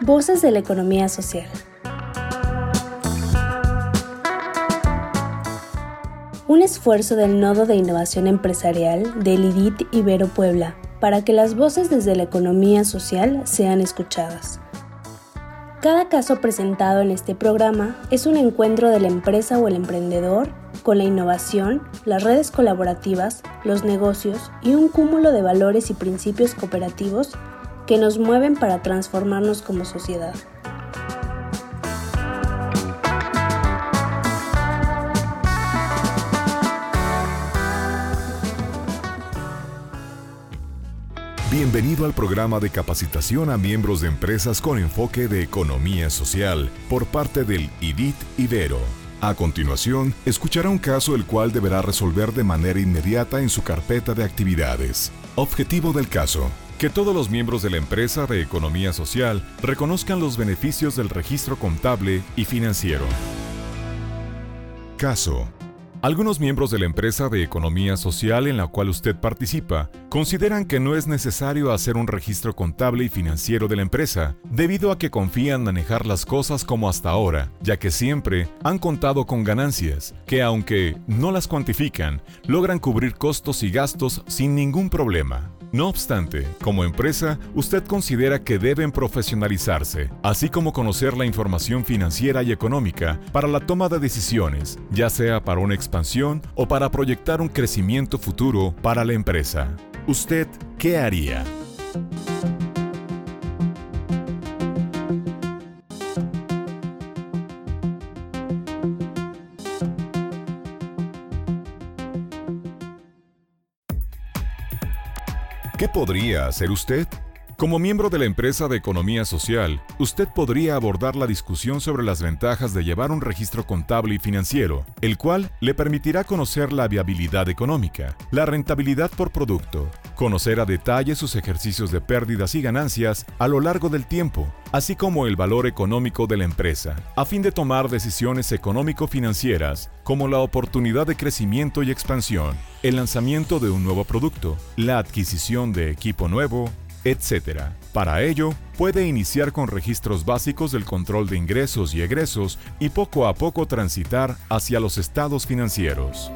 Voces de la economía social. Un esfuerzo del Nodo de Innovación Empresarial del IDIT Ibero Puebla para que las voces desde la economía social sean escuchadas. Cada caso presentado en este programa es un encuentro de la empresa o el emprendedor con la innovación, las redes colaborativas, los negocios y un cúmulo de valores y principios cooperativos que nos mueven para transformarnos como sociedad. Bienvenido al programa de capacitación a miembros de empresas con enfoque de economía social por parte del IDIT Ibero. A continuación, escuchará un caso el cual deberá resolver de manera inmediata en su carpeta de actividades. Objetivo del caso. Que todos los miembros de la empresa de economía social reconozcan los beneficios del registro contable y financiero. Caso. Algunos miembros de la empresa de economía social en la cual usted participa consideran que no es necesario hacer un registro contable y financiero de la empresa, debido a que confían manejar las cosas como hasta ahora, ya que siempre han contado con ganancias, que aunque no las cuantifican, logran cubrir costos y gastos sin ningún problema. No obstante, como empresa, usted considera que deben profesionalizarse, así como conocer la información financiera y económica para la toma de decisiones, ya sea para una expansión o para proyectar un crecimiento futuro para la empresa. ¿Usted qué haría? ¿Qué podría hacer usted? Como miembro de la empresa de economía social, usted podría abordar la discusión sobre las ventajas de llevar un registro contable y financiero, el cual le permitirá conocer la viabilidad económica, la rentabilidad por producto, conocer a detalle sus ejercicios de pérdidas y ganancias a lo largo del tiempo, así como el valor económico de la empresa, a fin de tomar decisiones económico-financieras como la oportunidad de crecimiento y expansión, el lanzamiento de un nuevo producto, la adquisición de equipo nuevo, etc. Para ello, puede iniciar con registros básicos del control de ingresos y egresos y poco a poco transitar hacia los estados financieros.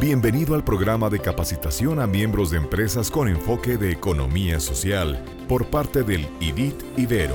Bienvenido al programa de capacitación a miembros de empresas con enfoque de economía social por parte del IDIT Ibero.